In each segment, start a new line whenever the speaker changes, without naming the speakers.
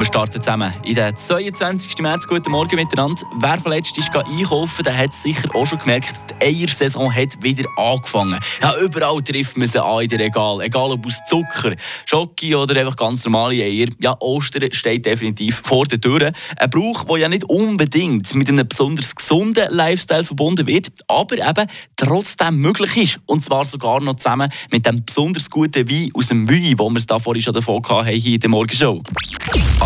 Wir starten zusammen in den 22. März. Guten Morgen miteinander. Wer verletzt ist einkaufen, der hat sicher auch schon gemerkt, die Eiersaison hat wieder angefangen. Ja, überall trifft man sie an in den Regal. Egal ob aus Zucker, Schoki oder einfach ganz normale Eier. Ja, Ostern steht definitiv vor der Tür. Ein Brauch, der ja nicht unbedingt mit einem besonders gesunden Lifestyle verbunden wird, aber eben trotzdem möglich ist. Und zwar sogar noch zusammen mit dem besonders guten Wein aus dem Wein, wo wir es da vorhin schon davon hatten, hier in der Morgenshow.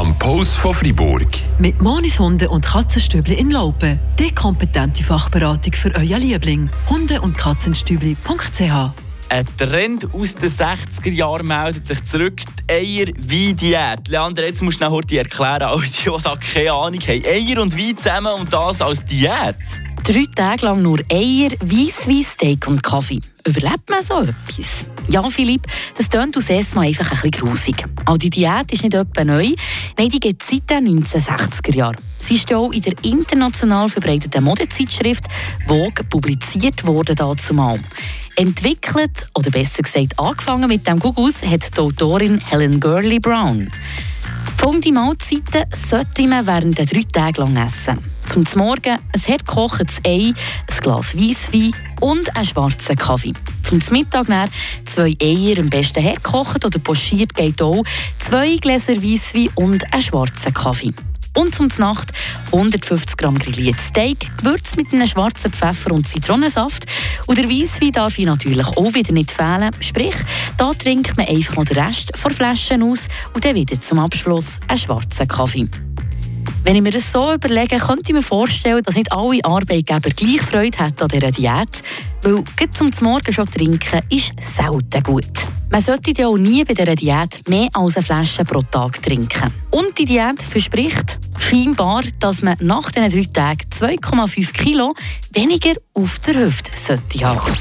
Am Post von Fribourg.
Mit Monis Hunde und Katzenstübli in Laupen. Die kompetente Fachberatung für euer Liebling. Hunde- und Katzenstübli.ch
ein Trend aus den 60er Jahren meldet sich zurück. Die Eier-Wein-Diät. Leander, jetzt musst du noch erklären, all die, die da keine Ahnung haben. Eier und Wein zusammen und das als Diät.
Drei Tage lang nur Eier, Weisswein, Steak und Kaffee. Überlebt man so etwas? Ja, Philipp, das klingt aus erstmal einfach ein bisschen grusig. Auch die Diät ist nicht etwa neu. Nein, die es seit den 1960er Jahren. Sie ist auch in der international verbreiteten Modezeitschrift Vogue publiziert worden dazumal. Entwickelt, oder besser gesagt angefangen mit dem Gugus, hat die Autorin Helen Gurley Brown. Folgende Mahlzeiten sollte man während der drei Tage lang essen. Zum Morgen ein hart Ei, ein Glas Weisswein und einen schwarzen Kaffee. Zum Mittag dann zwei Eier, am besten hergekocht oder pochiert geht auch, zwei Gläser Weisswein und einen schwarzen Kaffee. Und zum Nacht 150 Gramm grilliertes Steak, gewürzt mit einem schwarzen Pfeffer und Zitronensaft. Und der Weisswein darf ich natürlich auch wieder nicht fehlen. Sprich, da trinkt man einfach noch den Rest von Flaschen aus und dann wieder zum Abschluss einen schwarzen Kaffee. Wenn ich mir das so überlege, könnte ich mir vorstellen, dass nicht alle Arbeitgeber gleich Freude haben an dieser Diät, weil zum Morgen schon trinken ist selten gut. Man sollte ja auch nie bei dieser Diät mehr als eine Flasche pro Tag trinken. Und die Diät verspricht scheinbar, dass man nach diesen drei Tagen 2,5 Kilo weniger auf der Hüfte sollte haben.